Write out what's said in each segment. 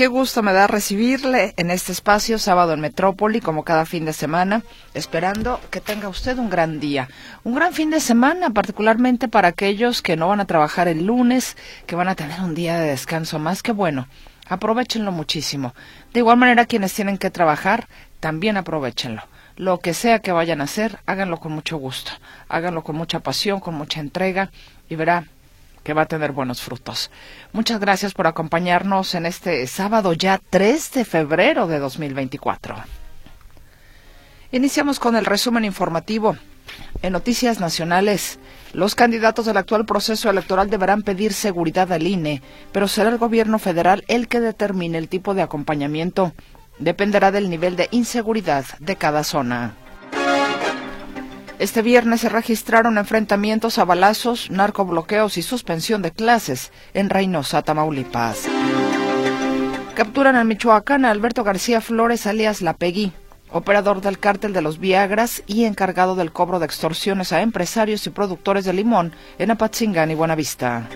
Qué gusto me da recibirle en este espacio sábado en Metrópoli, como cada fin de semana, esperando que tenga usted un gran día. Un gran fin de semana, particularmente para aquellos que no van a trabajar el lunes, que van a tener un día de descanso más que bueno. Aprovechenlo muchísimo. De igual manera, quienes tienen que trabajar, también aprovechenlo. Lo que sea que vayan a hacer, háganlo con mucho gusto. Háganlo con mucha pasión, con mucha entrega y verá que va a tener buenos frutos. Muchas gracias por acompañarnos en este sábado ya 3 de febrero de 2024. Iniciamos con el resumen informativo. En noticias nacionales, los candidatos del actual proceso electoral deberán pedir seguridad al INE, pero será el gobierno federal el que determine el tipo de acompañamiento. Dependerá del nivel de inseguridad de cada zona. Este viernes se registraron enfrentamientos a balazos, narcobloqueos y suspensión de clases en Reynosa, Tamaulipas. Capturan en Michoacán a Alberto García Flores alias La Pegui, operador del cártel de los Viagras y encargado del cobro de extorsiones a empresarios y productores de limón en Apatzingán y Buenavista.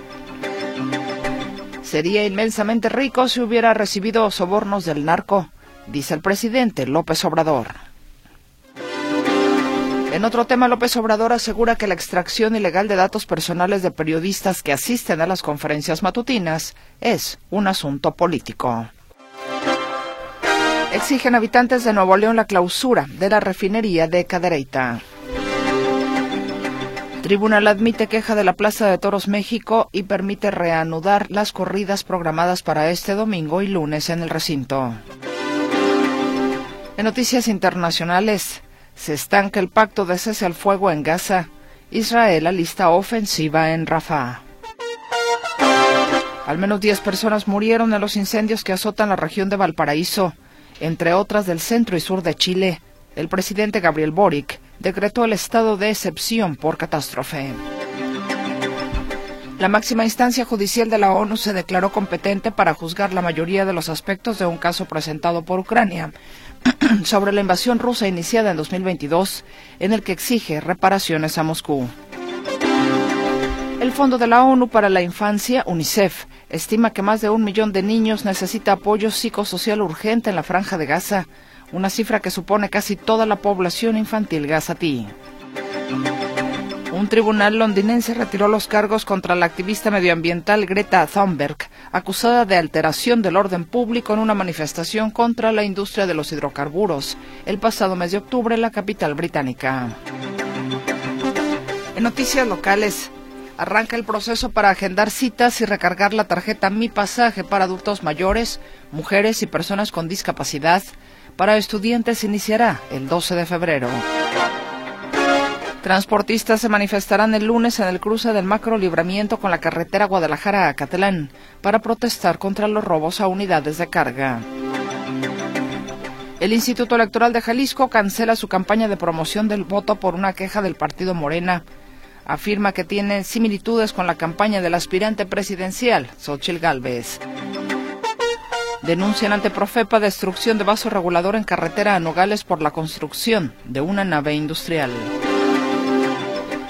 Sería inmensamente rico si hubiera recibido sobornos del narco, dice el presidente López Obrador. En otro tema, López Obrador asegura que la extracción ilegal de datos personales de periodistas que asisten a las conferencias matutinas es un asunto político. Exigen habitantes de Nuevo León la clausura de la refinería de Cadereyta. Tribunal admite queja de la Plaza de Toros México y permite reanudar las corridas programadas para este domingo y lunes en el recinto. En noticias internacionales, se estanca el pacto de cese al fuego en Gaza. Israel alista ofensiva en Rafah. Al menos 10 personas murieron en los incendios que azotan la región de Valparaíso, entre otras del centro y sur de Chile. El presidente Gabriel Boric decretó el estado de excepción por catástrofe. La máxima instancia judicial de la ONU se declaró competente para juzgar la mayoría de los aspectos de un caso presentado por Ucrania sobre la invasión rusa iniciada en 2022, en el que exige reparaciones a Moscú. El Fondo de la ONU para la Infancia, UNICEF, estima que más de un millón de niños necesita apoyo psicosocial urgente en la franja de Gaza, una cifra que supone casi toda la población infantil gazatí. Un tribunal londinense retiró los cargos contra la activista medioambiental Greta Thunberg, acusada de alteración del orden público en una manifestación contra la industria de los hidrocarburos el pasado mes de octubre en la capital británica. En noticias locales, arranca el proceso para agendar citas y recargar la tarjeta Mi Pasaje para adultos mayores, mujeres y personas con discapacidad. Para estudiantes iniciará el 12 de febrero. Transportistas se manifestarán el lunes en el cruce del macro libramiento con la carretera Guadalajara a Catalán para protestar contra los robos a unidades de carga. El Instituto Electoral de Jalisco cancela su campaña de promoción del voto por una queja del partido Morena. Afirma que tiene similitudes con la campaña del aspirante presidencial, Xochil Gálvez. Denuncian ante Profepa destrucción de vaso regulador en carretera a Nogales por la construcción de una nave industrial.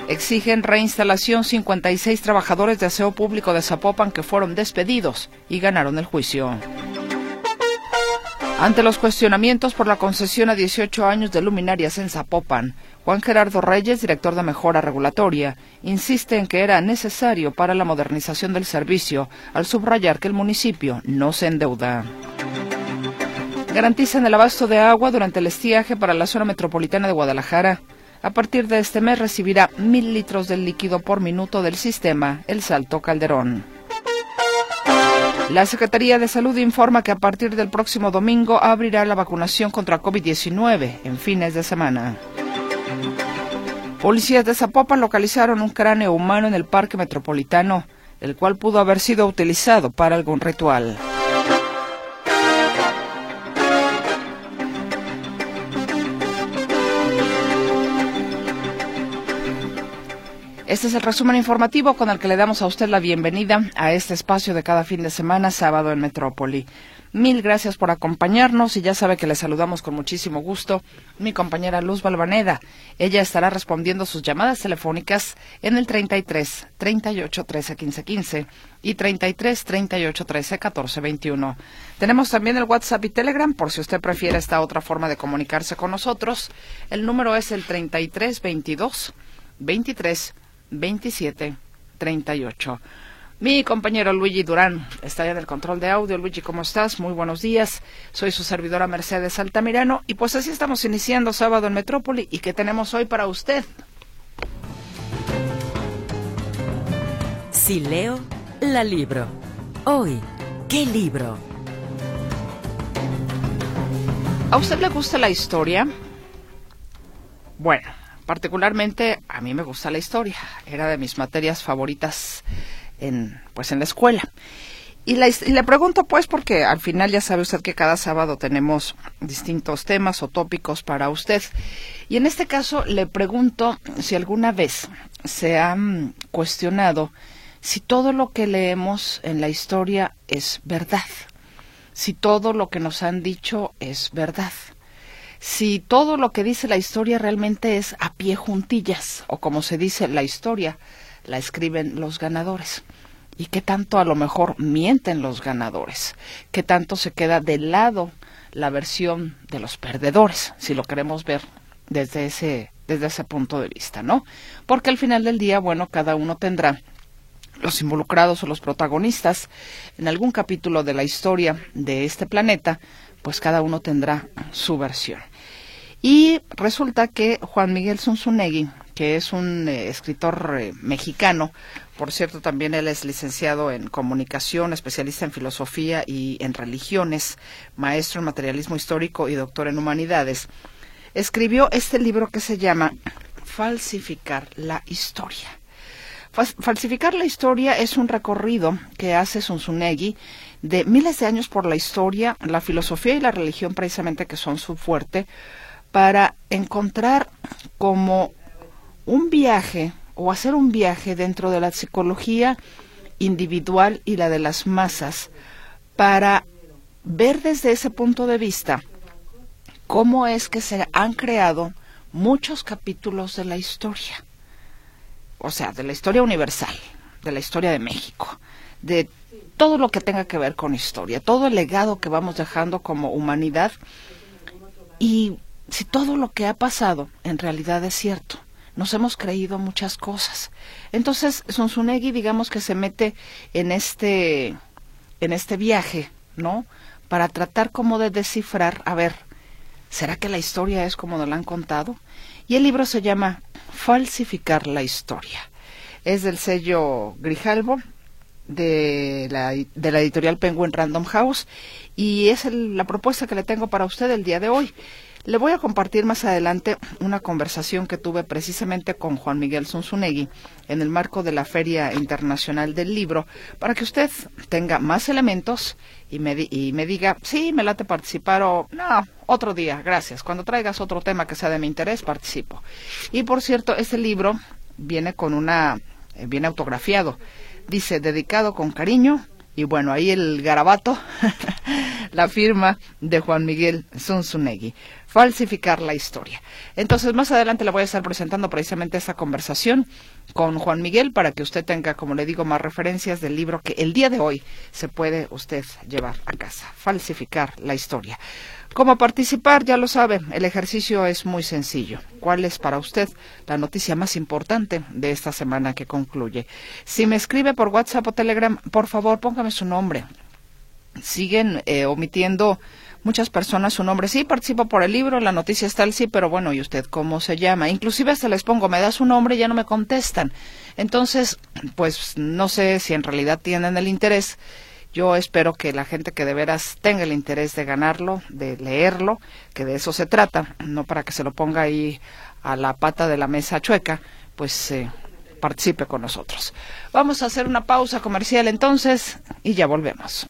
Exigen reinstalación 56 trabajadores de aseo público de Zapopan que fueron despedidos y ganaron el juicio. Ante los cuestionamientos por la concesión a 18 años de luminarias en Zapopan, Juan Gerardo Reyes, director de Mejora Regulatoria, insiste en que era necesario para la modernización del servicio, al subrayar que el municipio no se endeuda. Garantizan el abasto de agua durante el estiaje para la zona metropolitana de Guadalajara. A partir de este mes recibirá mil litros del líquido por minuto del sistema El Salto Calderón. La Secretaría de Salud informa que a partir del próximo domingo abrirá la vacunación contra COVID-19 en fines de semana. Policías de Zapopan localizaron un cráneo humano en el Parque Metropolitano, el cual pudo haber sido utilizado para algún ritual. Este es el resumen informativo con el que le damos a usted la bienvenida a este espacio de cada fin de semana, sábado en Metrópoli. Mil gracias por acompañarnos y ya sabe que le saludamos con muchísimo gusto mi compañera Luz Balvaneda. Ella estará respondiendo sus llamadas telefónicas en el 33 38 13 15 15 y 33 38 13 14 21. Tenemos también el WhatsApp y Telegram por si usted prefiere esta otra forma de comunicarse con nosotros. El número es el 33 22 23 27 38. Mi compañero Luigi Durán está ya en el control de audio. Luigi, ¿cómo estás? Muy buenos días. Soy su servidora Mercedes Altamirano y pues así estamos iniciando sábado en Metrópoli. ¿Y qué tenemos hoy para usted? Si leo, la libro. Hoy, ¿qué libro? ¿A usted le gusta la historia? Bueno, particularmente a mí me gusta la historia. Era de mis materias favoritas en, pues en la escuela. Y, le pregunto pues porque al final ya sabe usted que cada sábado tenemos distintos temas o tópicos para usted. Y en este caso le pregunto si alguna vez se ha cuestionado si todo lo que leemos en la historia es verdad, si todo lo que nos han dicho es verdad si todo lo que dice la historia realmente es a pie juntillas, o como se dice, la historia la escriben los ganadores. Y qué tanto a lo mejor mienten los ganadores, qué tanto se queda de lado la versión de los perdedores, si lo queremos ver desde ese, desde ese punto de vista, ¿no? Porque al final del día, bueno, cada uno tendrá los involucrados o los protagonistas en algún capítulo de la historia de este planeta, pues cada uno tendrá su versión. Y resulta que Juan Miguel Zunzunegui, que es un eh, escritor eh, mexicano, por cierto, también él es licenciado en comunicación, especialista en filosofía y en religiones, maestro en materialismo histórico y doctor en humanidades, escribió este libro que se llama Falsificar la historia. Falsificar la historia es un recorrido que hace Zunzunegui de miles de años por la historia, la filosofía y la religión precisamente que son su fuerte, para encontrar como un viaje o hacer un viaje dentro de la psicología individual y la de las masas para ver desde ese punto de vista cómo es que se han creado muchos capítulos de la historia, o sea, de la historia universal, de la historia de México, de todo lo que tenga que ver con historia, todo el legado que vamos dejando como humanidad y si todo lo que ha pasado en realidad es cierto? Nos hemos creído muchas cosas. Entonces, Sonsunegui, digamos que se mete en este, en este viaje, ¿no? Para tratar como de descifrar, a ver, ¿será que la historia es como nos la han contado? Y el libro se llama Falsificar la historia. Es del sello Grijalvo, de la, de la editorial Penguin Random House, y es la propuesta que le tengo para usted el día de hoy. Le voy a compartir más adelante una conversación que tuve precisamente con Juan Miguel Zunzunegui en el marco de la Feria Internacional del Libro para que usted tenga más elementos y me, y me diga, sí, me late participar o no, otro día, gracias. Cuando traigas otro tema que sea de mi interés, participo. Y por cierto, este libro viene con una, eh, viene autografiado. Dice, dedicado con cariño, y bueno, ahí el garabato, la firma de Juan Miguel Zunzunegui falsificar la historia. Entonces, más adelante le voy a estar presentando precisamente esta conversación con Juan Miguel para que usted tenga, como le digo, más referencias del libro que el día de hoy se puede usted llevar a casa. Falsificar la historia. ¿Cómo participar? Ya lo sabe, el ejercicio es muy sencillo. ¿Cuál es para usted la noticia más importante de esta semana que concluye? Si me escribe por WhatsApp o Telegram, por favor, póngame su nombre. Siguen eh, omitiendo muchas personas su nombre. Sí, participo por el libro, la noticia está al sí, pero bueno, ¿y usted cómo se llama? Inclusive hasta les pongo, me da su nombre y ya no me contestan. Entonces, pues no sé si en realidad tienen el interés. Yo espero que la gente que de veras tenga el interés de ganarlo, de leerlo, que de eso se trata, no para que se lo ponga ahí a la pata de la mesa chueca, pues eh, participe con nosotros. Vamos a hacer una pausa comercial entonces y ya volvemos.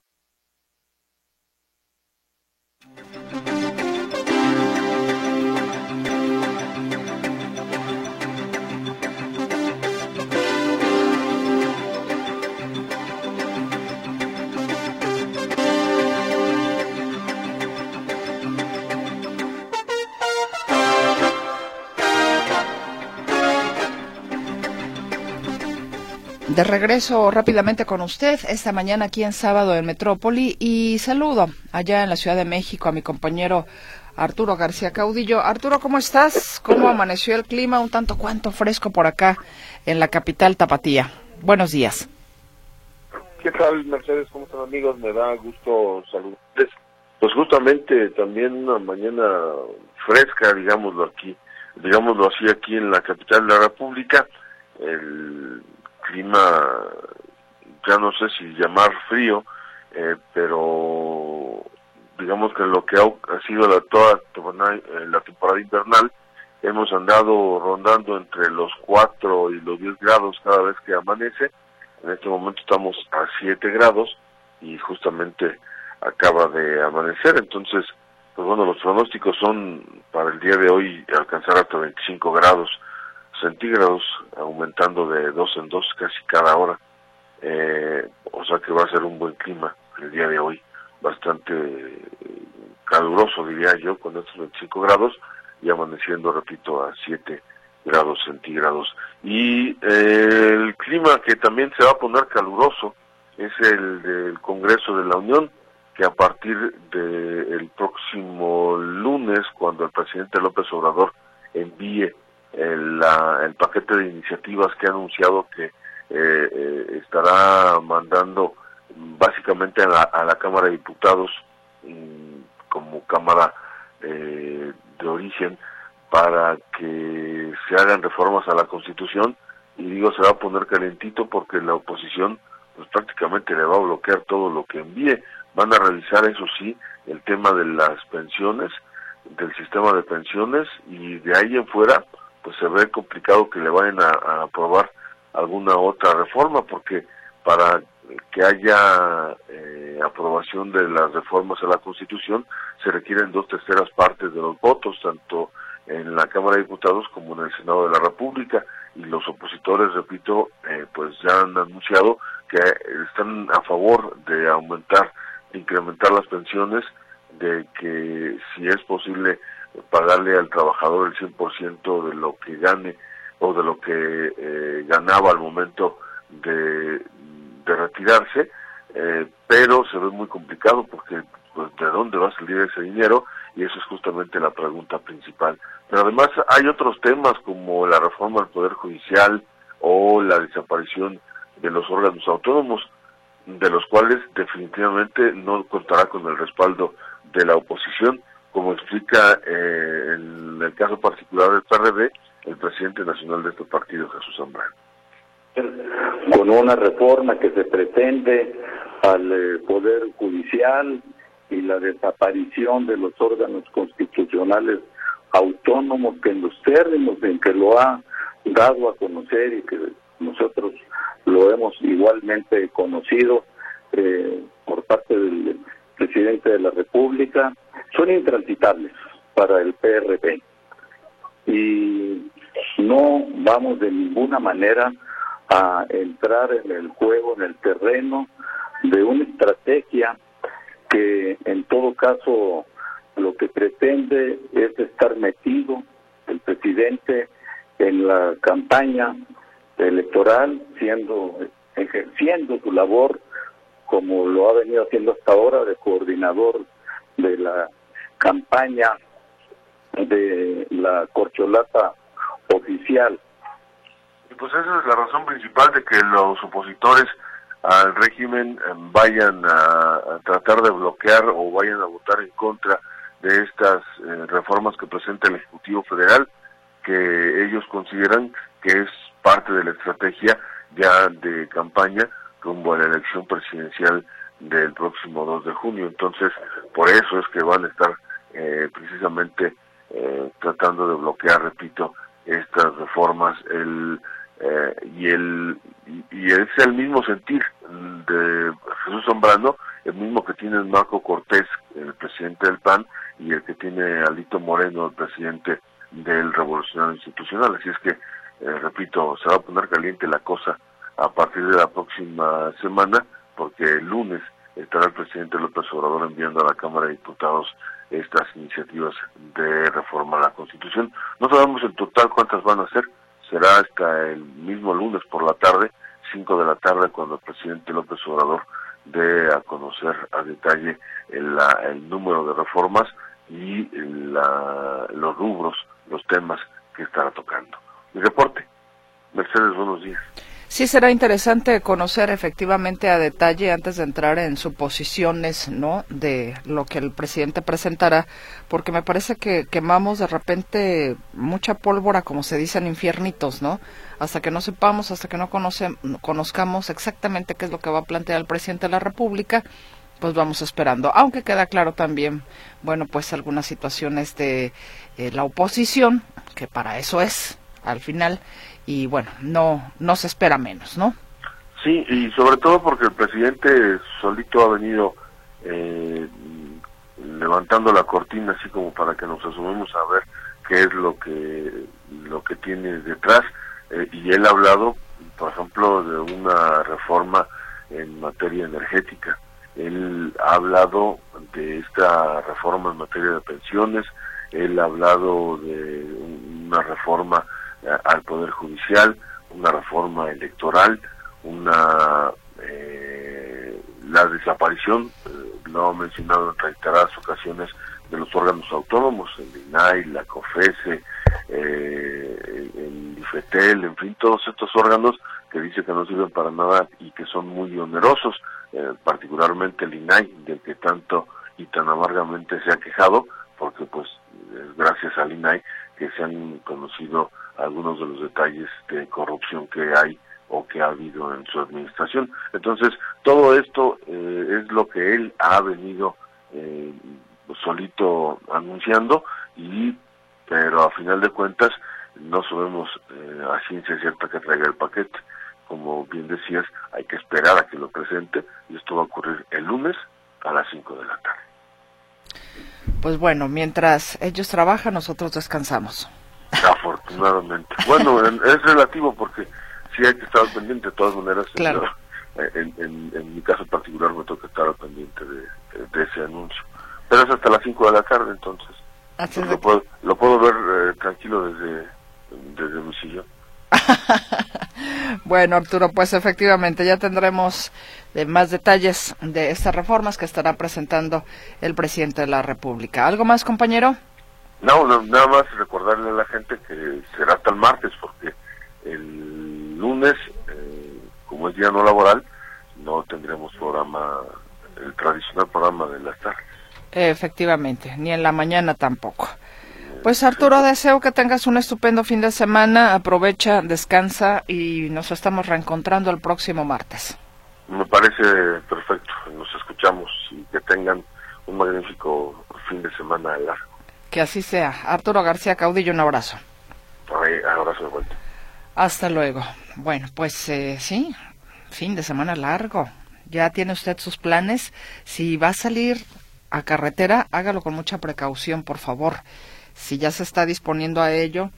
De regreso rápidamente con usted esta mañana aquí en sábado en Metrópoli y saludo allá en la Ciudad de México a mi compañero Arturo García Caudillo. Arturo, ¿cómo estás? ¿Cómo amaneció el clima? Un tanto cuanto fresco por acá en la capital tapatía. Buenos días. ¿Qué tal, Mercedes? ¿Cómo están, amigos? Me da gusto saludarles. Pues justamente también una mañana fresca, digámoslo aquí, digámoslo así, aquí en la capital de la República. El clima, ya no sé si llamar frío, eh, pero digamos que lo que ha, sido la, toda eh, la temporada invernal, hemos andado rondando entre los 4 y los 10 grados cada vez que amanece. En este momento estamos a 7 grados y justamente acaba de amanecer. Entonces, pues bueno, los pronósticos son para el día de hoy alcanzar hasta 25 grados centígrados, aumentando de dos en dos casi cada hora. Eh, o sea que va a ser un buen clima el día de hoy, bastante caluroso diría yo, con estos 25 grados y amaneciendo, repito, a 7 grados centígrados. Y eh, el clima que también se va a poner caluroso es el del Congreso de la Unión, que a partir del próximo lunes, cuando el presidente López Obrador envíe el, el paquete de iniciativas que ha anunciado que eh, eh, estará mandando básicamente a la, a la Cámara de Diputados mm, como Cámara eh, de origen para que se hagan reformas a la Constitución y digo se va a poner calentito porque la oposición pues prácticamente le va a bloquear todo lo que envíe. Van a revisar eso sí el tema de las pensiones, del sistema de pensiones y de ahí en fuera pues se ve complicado que le vayan a, aprobar alguna otra reforma porque para que haya eh, aprobación de las reformas a la Constitución se requieren dos terceras partes de los votos, tanto en la Cámara de Diputados como en el Senado de la República y los opositores, repito, eh, pues ya han anunciado que están a favor de aumentar, incrementar las pensiones, de que si es posible pagarle al trabajador el 100% de lo que gane o de lo que eh, ganaba al momento de, retirarse, eh, pero se ve muy complicado porque pues, de dónde va a salir ese dinero y eso es justamente la pregunta principal. Pero además hay otros temas como la reforma del Poder Judicial o la desaparición de los órganos autónomos, de los cuales definitivamente no contará con el respaldo de la oposición como explica eh, en el caso particular del PRD, el presidente nacional de este partido, Jesús Zambrano. Con una reforma que se pretende al eh, Poder Judicial y la desaparición de los órganos constitucionales autónomos que en los términos en que lo ha dado a conocer y que nosotros lo hemos igualmente conocido eh, por parte del presidente de la República, son intransitables para el PRB. Y no vamos de ninguna manera a entrar en el juego, en el terreno de una estrategia que en todo caso lo que pretende es estar metido el presidente en la campaña electoral, siendo ejerciendo su labor como lo ha venido haciendo hasta ahora de coordinador de la campaña de la corcholata oficial. Y pues esa es la razón principal de que los opositores al régimen em, vayan a, tratar de bloquear o vayan a votar en contra de estas eh, reformas que presenta el Ejecutivo Federal, que ellos consideran que es parte de la estrategia ya de campaña rumbo a la elección presidencial del próximo 2 de junio. Entonces, por eso es que van a estar eh, precisamente eh, tratando de bloquear, repito, estas reformas. El, eh, y, el, y, es el mismo sentir de Jesús Zambrano, el mismo que tiene Marco Cortés, el presidente del PAN, y el que tiene Alito Moreno, el presidente del Revolucionario Institucional. Así es que, repito, se va a poner caliente la cosa a partir de la próxima semana, porque el lunes estará el presidente López Obrador enviando a la Cámara de Diputados estas iniciativas de reforma a la Constitución. No sabemos en total cuántas van a ser, será hasta el mismo lunes por la tarde 5 de la tarde cuando el presidente López Obrador dé a conocer a detalle el, el número de reformas y la, los rubros, los temas que estará tocando. Mi reporte. Mercedes, buenos días. Sí, será interesante conocer efectivamente a detalle antes de entrar en suposiciones, ¿no? De lo que el presidente presentará, porque me parece que quemamos de repente mucha pólvora, como se dice en infiernitos, ¿no? Hasta que no sepamos, hasta que no conozcamos exactamente qué es lo que va a plantear el presidente de la República, pues vamos esperando. Aunque queda claro también, bueno, pues algunas situaciones de eh, la oposición, que para eso es, al final, y bueno, no, no se espera menos, ¿no? Sí, y sobre todo porque el presidente solito ha venido eh, levantando la cortina así como para que nos asumamos a ver qué es lo que lo que tiene detrás eh, y él ha hablado por ejemplo de una reforma en materia energética él ha hablado de esta reforma en materia de pensiones él ha hablado de una reforma al Poder Judicial, una reforma electoral, una eh, la desaparición, eh, lo he mencionado en reiteradas ocasiones, de los órganos autónomos, el INAI, la COFESE, eh, el IFETEL, en fin, todos estos órganos que dice que no sirven para nada y que son muy onerosos, eh, particularmente el INAI, del que tanto y tan amargamente se ha quejado, porque pues gracias al INAI que se han conocido algunos de los detalles de corrupción que hay o que ha habido en su administración. Entonces, todo esto eh, es lo que él ha venido eh, solito anunciando y pero a final de cuentas no sabemos eh, a ciencia cierta que traiga el paquete. Como bien decías, hay que esperar a que lo presente y esto va a ocurrir el lunes a las 5 de la tarde. Pues bueno, mientras ellos trabajan, nosotros descansamos. Afortunadamente. Bueno, es relativo porque sí hay que estar pendiente de todas maneras. Claro. En, en, mi caso particular me toca estar pendiente de, ese anuncio. Pero es hasta las 5 de la tarde, entonces. lo, puedo, lo puedo ver eh, tranquilo desde, desde mi sillón. bueno, Arturo, pues efectivamente ya tendremos eh, más detalles de estas reformas que estará presentando el presidente de la República. ¿Algo más, compañero? No, nada más recordarle a la gente que será hasta el martes, porque el lunes, eh, como es día no laboral, no tendremos programa, el tradicional programa de las tardes. Efectivamente, ni en la mañana tampoco. Pues Arturo, deseo que tengas un estupendo fin de semana, aprovecha, descansa y nos estamos reencontrando el próximo martes. Me parece perfecto, nos escuchamos y que tengan un magnífico fin de semana largo. Que así sea. Arturo García Caudillo, un abrazo. un abrazo de vuelta. Hasta luego. Bueno, pues eh, sí, fin de semana largo. Ya tiene usted sus planes. Si va a salir a carretera, hágalo con mucha precaución, por favor. Si ya se está disponiendo a ello,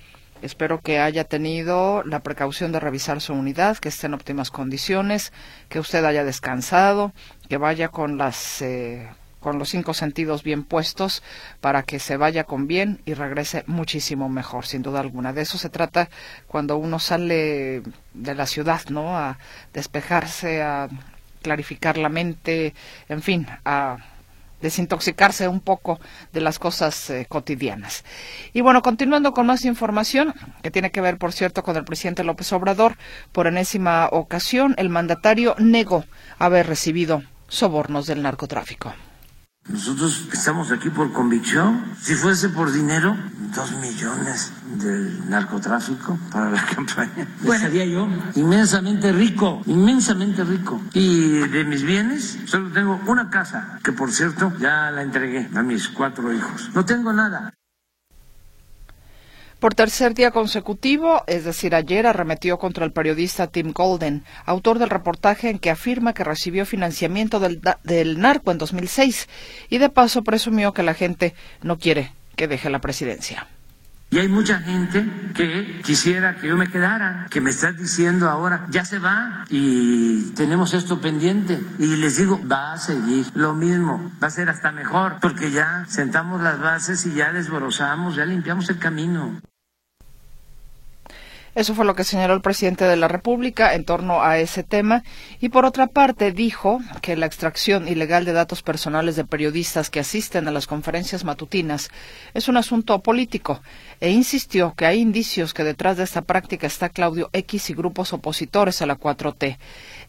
espero que haya tenido la precaución de revisar su unidad, que esté en óptimas condiciones, que usted haya descansado, que vaya con las eh, con los cinco sentidos bien puestos para que se vaya con bien y regrese muchísimo mejor, sin duda alguna. De eso se trata cuando uno sale de la ciudad, ¿no? A despejarse, a clarificar la mente, en fin, a desintoxicarse un poco de las cosas eh, cotidianas. Y bueno, continuando con más información, que tiene que ver, por cierto, con el presidente López Obrador, por enésima ocasión, el mandatario negó haber recibido sobornos del narcotráfico. Nosotros estamos aquí por convicción. Si fuese por dinero, dos millones del narcotráfico para la campaña. Bueno, sería yo inmensamente rico, inmensamente rico. Y de mis bienes, solo tengo una casa, que por cierto ya la entregué a mis cuatro hijos. No tengo nada. Por tercer día consecutivo, es decir, ayer arremetió contra el periodista Tim Golden, autor del reportaje en que afirma que recibió financiamiento del, del narco en 2006 y de paso presumió que la gente no quiere que deje la presidencia. Y hay mucha gente que quisiera que yo me quedara, que me estás diciendo ahora, ya se va y tenemos esto pendiente. Y les digo, va a seguir lo mismo, va a ser hasta mejor, porque ya sentamos las bases y ya desborozamos, ya limpiamos el camino. Eso fue lo que señaló el presidente de la República en torno a ese tema. Y por otra parte, dijo que la extracción ilegal de datos personales de periodistas que asisten a las conferencias matutinas es un asunto político e insistió que hay indicios que detrás de esta práctica está Claudio X y grupos opositores a la 4T.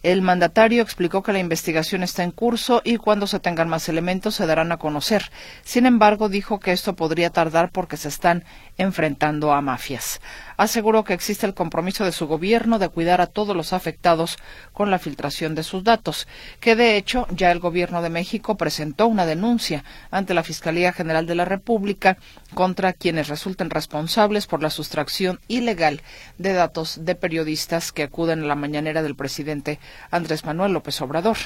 El mandatario explicó que la investigación está en curso y cuando se tengan más elementos se darán a conocer. Sin embargo, dijo que esto podría tardar porque se están enfrentando a mafias. Aseguró que existe el compromiso de su gobierno de cuidar a todos los afectados con la filtración de sus datos, que de hecho ya el gobierno de México presentó una denuncia ante la Fiscalía General de la República contra quienes resulten responsables por la sustracción ilegal de datos de periodistas que acuden a la mañanera del presidente Andrés Manuel López Obrador.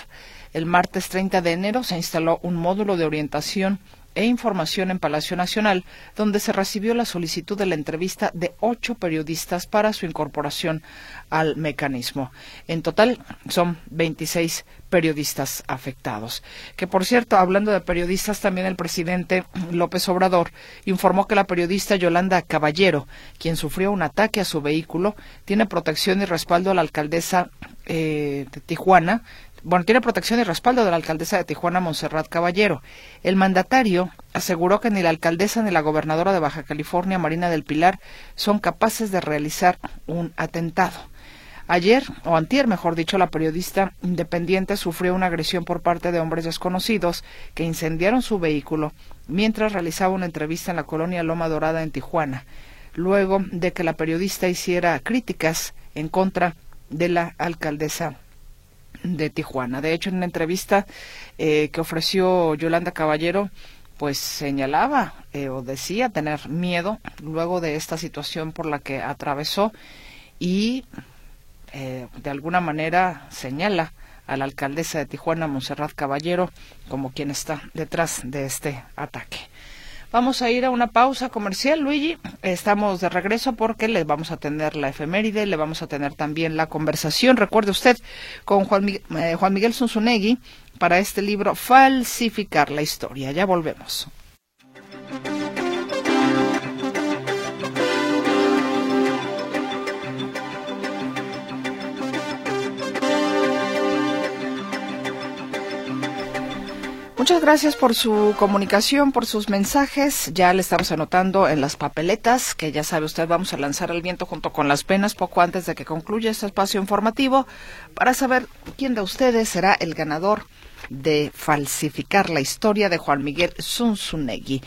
El martes 30 de enero se instaló un módulo de orientación e Información en Palacio Nacional, donde se recibió la solicitud de la entrevista de ocho periodistas para su incorporación al mecanismo. En total son 26 periodistas afectados. Que por cierto, hablando de periodistas, también el presidente López Obrador informó que la periodista Yolanda Caballero, quien sufrió un ataque a su vehículo, tiene protección y respaldo a la alcaldesa eh, de Tijuana, bueno, tiene protección y respaldo de la alcaldesa de Tijuana, Montserrat Caballero. El mandatario aseguró que ni la alcaldesa ni la gobernadora de Baja California, Marina del Pilar, son capaces de realizar un atentado. Ayer, o antier, mejor dicho, la periodista independiente sufrió una agresión por parte de hombres desconocidos que incendiaron su vehículo mientras realizaba una entrevista en la colonia Loma Dorada en Tijuana, luego de que la periodista hiciera críticas en contra de la alcaldesa de Tijuana. De hecho, en una entrevista eh, que ofreció Yolanda Caballero, pues señalaba eh, o decía tener miedo luego de esta situación por la que atravesó y eh, de alguna manera señala a la alcaldesa de Tijuana, Monserrat Caballero, como quien está detrás de este ataque. Vamos a ir a una pausa comercial, Luigi. Estamos de regreso porque les vamos a tener la efeméride, le vamos a tener también la conversación, recuerde usted, con Juan, Miguel, eh, Juan Miguel Zunzunegui para este libro Falsificar la historia. Ya volvemos. Muchas gracias por su comunicación, por sus mensajes. Ya le estamos anotando en las papeletas que ya sabe usted vamos a lanzar al viento junto con las penas poco antes de que concluya este espacio informativo para saber quién de ustedes será el ganador de falsificar la historia de Juan Miguel Zunzunegui.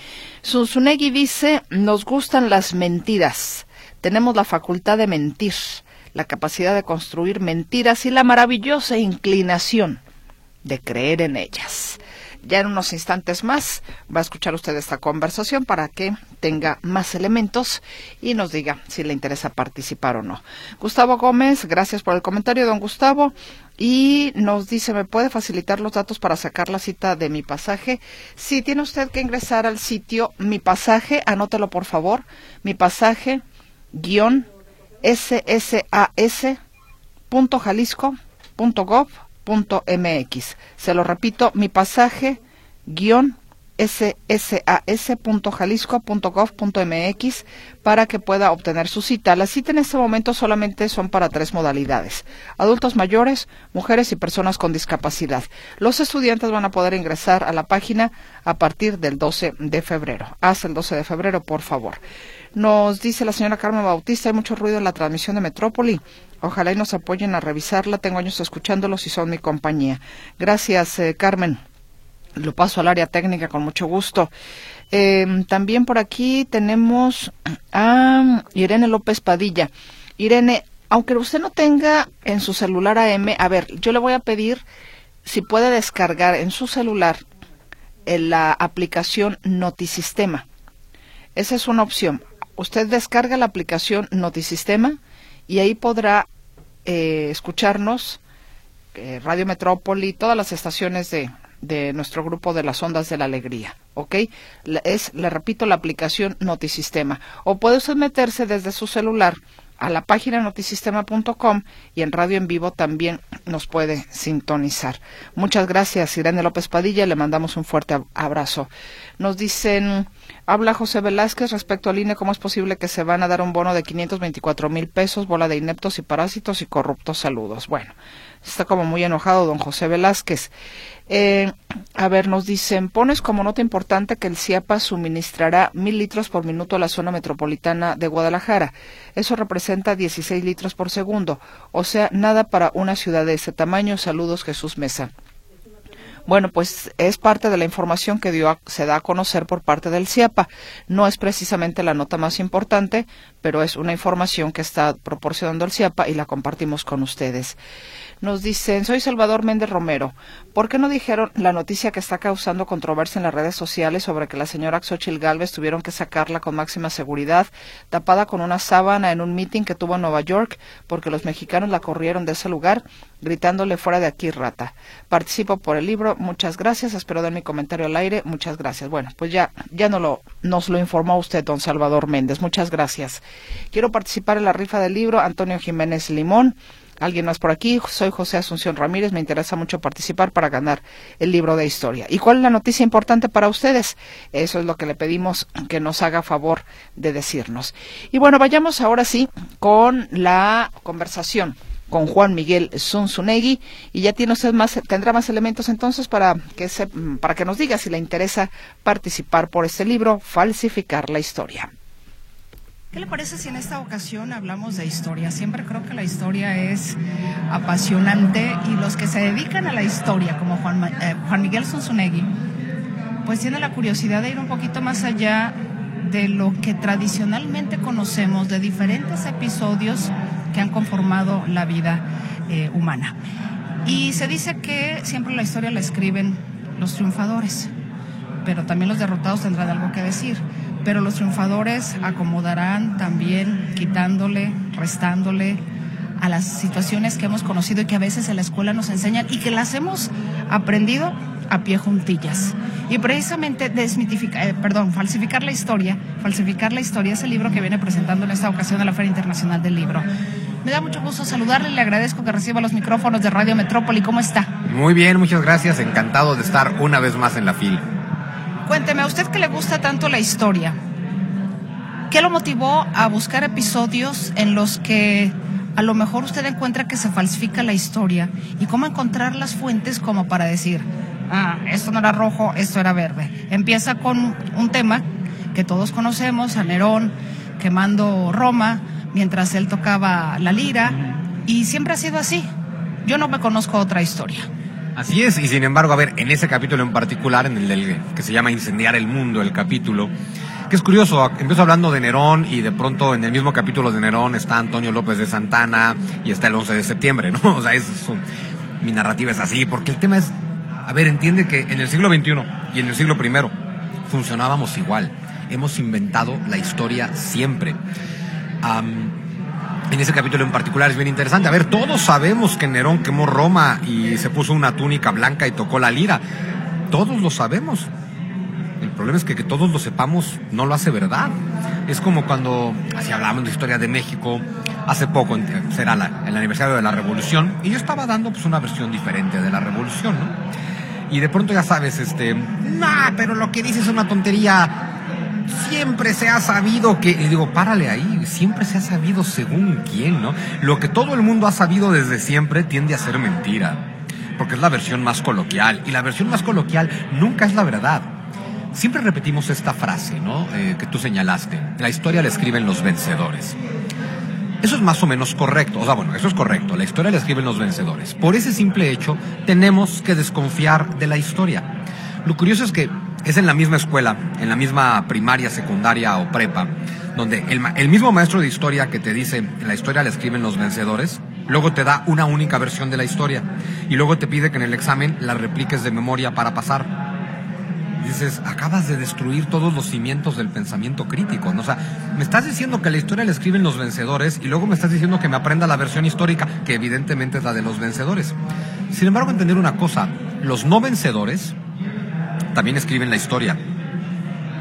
Zunzunegui dice, nos gustan las mentiras, tenemos la facultad de mentir, la capacidad de construir mentiras y la maravillosa inclinación de creer en ellas. Ya en unos instantes más va a escuchar usted esta conversación para que tenga más elementos y nos diga si le interesa participar o no. Gustavo Gómez, gracias por el comentario, don Gustavo. Y nos dice, ¿me puede facilitar los datos para sacar la cita de mi pasaje? Si tiene usted que ingresar al sitio Mi Pasaje, anótelo por favor. Mi Pasaje, guion, ssas.jalisco.gov mx. Se lo repito, mi pasaje guion ssas.jalisco.gov.mx para que pueda obtener su cita. La cita en este momento solamente son para tres modalidades. Adultos mayores, mujeres y personas con discapacidad. Los estudiantes van a poder ingresar a la página a partir del 12 de febrero. Hasta el 12 de febrero, por favor. Nos dice la señora Carmen Bautista, hay mucho ruido en la transmisión de Metrópoli. Ojalá y nos apoyen a revisarla. Tengo años escuchándolos y son mi compañía. Gracias, eh, Carmen. Lo paso al área técnica con mucho gusto. Em, también por aquí tenemos a Irene López Padilla. Irene, aunque usted no tenga en su celular AM, a ver, yo le voy a pedir si puede descargar en su celular eh, la aplicación Notisistema. Esa es una opción. Usted descarga la aplicación Notisistema y ahí podrá eh, escucharnos, eh, Radio Metrópoli, todas las estaciones de, de nuestro grupo de las ondas de la alegría, ¿ok? Es, le repito, la aplicación Notisistema. O puede usted meterse desde su celular a la página notisistema.com y en radio en vivo también nos puede sintonizar. Muchas gracias, Irene López Padilla, le mandamos un fuerte abrazo. Nos dicen Habla José Velázquez respecto al INE, cómo es posible que se van a dar un bono de 524 mil pesos, bola de ineptos y parásitos y corruptos saludos. Bueno, está como muy enojado don José Velázquez. Eh, a ver, nos dicen, pones como nota importante que el CIAPA suministrará mil litros por minuto a la zona metropolitana de Guadalajara. Eso representa 16 litros por segundo, o sea, nada para una ciudad de ese tamaño. Saludos, Jesús Mesa. Bueno, pues es parte de la información que dio se da a conocer por parte del CIAPA. No es precisamente la nota más importante, pero es una información que está proporcionando el CIAPA y la compartimos con ustedes. Nos dicen, soy Salvador Méndez Romero. ¿Por qué no dijeron la noticia que está causando controversia en las redes sociales sobre que la señora Xochil Galvez tuvieron que sacarla con máxima seguridad, tapada con una sábana en un meeting que tuvo en Nueva York, porque los mexicanos la corrieron de ese lugar, gritándole fuera de aquí, rata? Participo por el libro, muchas gracias, espero dar mi comentario al aire, muchas gracias. Bueno, pues ya, ya no lo, nos lo informó usted, don Salvador Méndez, muchas gracias. Quiero participar en la rifa del libro, Antonio Jiménez Limón. Alguien más por aquí, soy José Asunción Ramírez, me interesa mucho participar para ganar el libro de historia. ¿Y cuál es la noticia importante para ustedes? Eso es lo que le pedimos que nos haga favor de decirnos. Y bueno, vayamos ahora sí con la conversación con Juan Miguel Zunzunegui y ya tiene usted más, tendrá más elementos entonces para que, se, para que nos diga si le interesa participar por este libro, Falsificar la Historia. ¿Qué le parece si en esta ocasión hablamos de historia? Siempre creo que la historia es apasionante y los que se dedican a la historia, como Juan, eh, Juan Miguel Zunzunegui, pues tiene la curiosidad de ir un poquito más allá de lo que tradicionalmente conocemos de diferentes episodios que han conformado la vida eh, humana. Y se dice que siempre la historia la escriben los triunfadores, pero también los derrotados tendrán algo que decir pero los triunfadores acomodarán también quitándole, restándole a las situaciones que hemos conocido y que a veces en la escuela nos enseñan y que las hemos aprendido a pie juntillas. Y precisamente desmitificar, eh, perdón, falsificar la historia, falsificar la historia es el libro que viene presentando en esta ocasión a la Feria Internacional del Libro. Me da mucho gusto saludarle y le agradezco que reciba los micrófonos de Radio Metrópoli. ¿Cómo está? Muy bien, muchas gracias. Encantado de estar una vez más en la fila. Cuénteme, a usted que le gusta tanto la historia, ¿qué lo motivó a buscar episodios en los que a lo mejor usted encuentra que se falsifica la historia y cómo encontrar las fuentes como para decir, ah, esto no era rojo, esto era verde? Empieza con un tema que todos conocemos, a Nerón quemando Roma mientras él tocaba la lira y siempre ha sido así. Yo no me conozco otra historia. Así es, y sin embargo, a ver, en ese capítulo en particular, en el del, que se llama Incendiar el Mundo, el capítulo, que es curioso, empiezo hablando de Nerón y de pronto en el mismo capítulo de Nerón está Antonio López de Santana y está el 11 de septiembre, ¿no? O sea, es, mi narrativa es así, porque el tema es, a ver, entiende que en el siglo XXI y en el siglo I funcionábamos igual. Hemos inventado la historia siempre en ese capítulo en particular es bien interesante. A ver, todos sabemos que Nerón quemó Roma y se puso una túnica blanca y tocó la lira. Todos lo sabemos. El problema es que que todos lo sepamos no lo hace verdad. Es como cuando, así hablamos de historia de México, hace poco, será el aniversario de la Revolución, y yo estaba dando pues una versión diferente de la Revolución, ¿no? Y de pronto ya sabes, este, nah, pero lo que dices es una tontería siempre se ha sabido que, y digo, párale ahí, siempre se ha sabido según quién, ¿no? Lo que todo el mundo ha sabido desde siempre tiende a ser mentira, porque es la versión más coloquial, y la versión más coloquial nunca es la verdad. Siempre repetimos esta frase, ¿no? Eh, que tú señalaste, la historia la escriben los vencedores. Eso es más o menos correcto, o sea, bueno, eso es correcto, la historia la escriben los vencedores. Por ese simple hecho, tenemos que desconfiar de la historia. Lo curioso es que es en la misma escuela, en la misma primaria, secundaria o prepa, donde el, mismo maestro de historia que te dice la historia la escriben los vencedores, luego te da una única versión de la historia y luego te pide que en el examen la repliques de memoria para pasar. Dices, acabas de destruir todos los cimientos del pensamiento crítico. ¿no? O sea, me estás diciendo que la historia la escriben los vencedores y luego me estás diciendo que me aprenda la versión histórica, que evidentemente es la de los vencedores. Sin embargo, entender una cosa, los no vencedores también escriben la historia.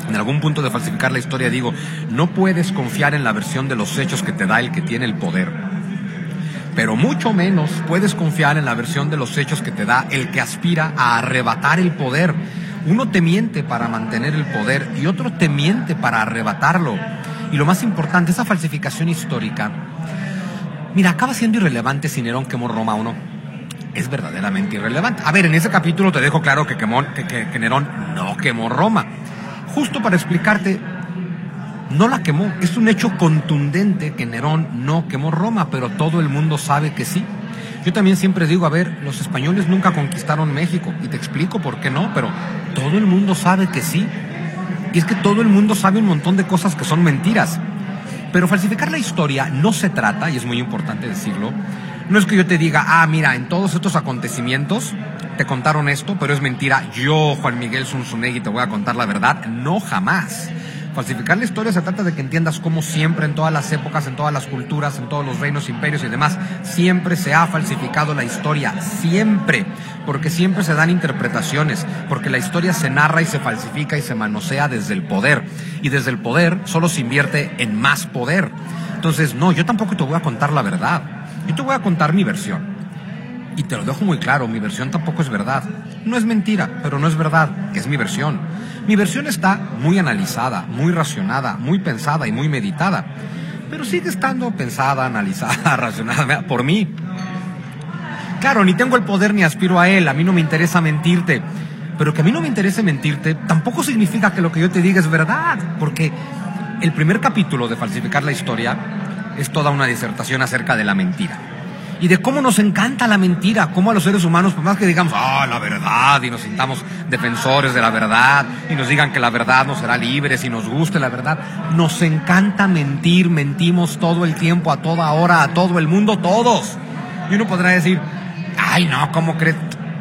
En algún punto de falsificar la historia digo, no puedes confiar en la versión de los hechos que te da el que tiene el poder. Pero mucho menos puedes confiar en la versión de los hechos que te da el que aspira a arrebatar el poder. Uno te miente para mantener el poder y otro te miente para arrebatarlo. Y lo más importante, esa falsificación histórica, mira, acaba siendo irrelevante si Nerón quemó Roma o no. Es verdaderamente irrelevante. A ver, en ese capítulo te dejo claro que, quemó, que, Nerón no quemó Roma. Justo para explicarte, no la quemó. Es un hecho contundente que Nerón no quemó Roma, pero todo el mundo sabe que sí. Yo también siempre digo, a ver, los españoles nunca conquistaron México, y te explico por qué no, pero todo el mundo sabe que sí. Y es que todo el mundo sabe un montón de cosas que son mentiras. Pero falsificar la historia no se trata, y es muy importante decirlo, no es que yo te diga, ah, mira, en todos estos acontecimientos te contaron esto, pero es mentira, yo, Juan Miguel Zunzunegui, te voy a contar la verdad. No, jamás. Falsificar la historia se trata de que entiendas cómo siempre, en todas las épocas, en todas las culturas, en todos los reinos, imperios y demás, siempre se ha falsificado la historia. Siempre. Porque siempre se dan interpretaciones. Porque la historia se narra y se falsifica y se manosea desde el poder. Y desde el poder solo se invierte en más poder. Entonces, no, yo tampoco te voy a contar la verdad. Yo te voy a contar mi versión. Y te lo dejo muy claro, mi versión tampoco es verdad. No es mentira, pero no es verdad, es mi versión. Mi versión está muy analizada, muy racionada, muy pensada y muy meditada. Pero sigue estando pensada, analizada, racionada por mí. Claro, ni tengo el poder ni aspiro a él, a mí no me interesa mentirte. Pero que a mí no me interese mentirte tampoco significa que lo que yo te diga es verdad, porque el primer capítulo de Falsificar la Historia es toda una disertación acerca de la mentira y de cómo nos encanta la mentira, cómo a los seres humanos, por más que digamos, ah, la verdad, y nos sintamos defensores de la verdad, y nos digan que la verdad nos será libre, si nos guste la verdad, nos encanta mentir, mentimos todo el tiempo, a toda hora, a todo el mundo, todos. Y uno podrá decir, ay, no, ¿cómo crees?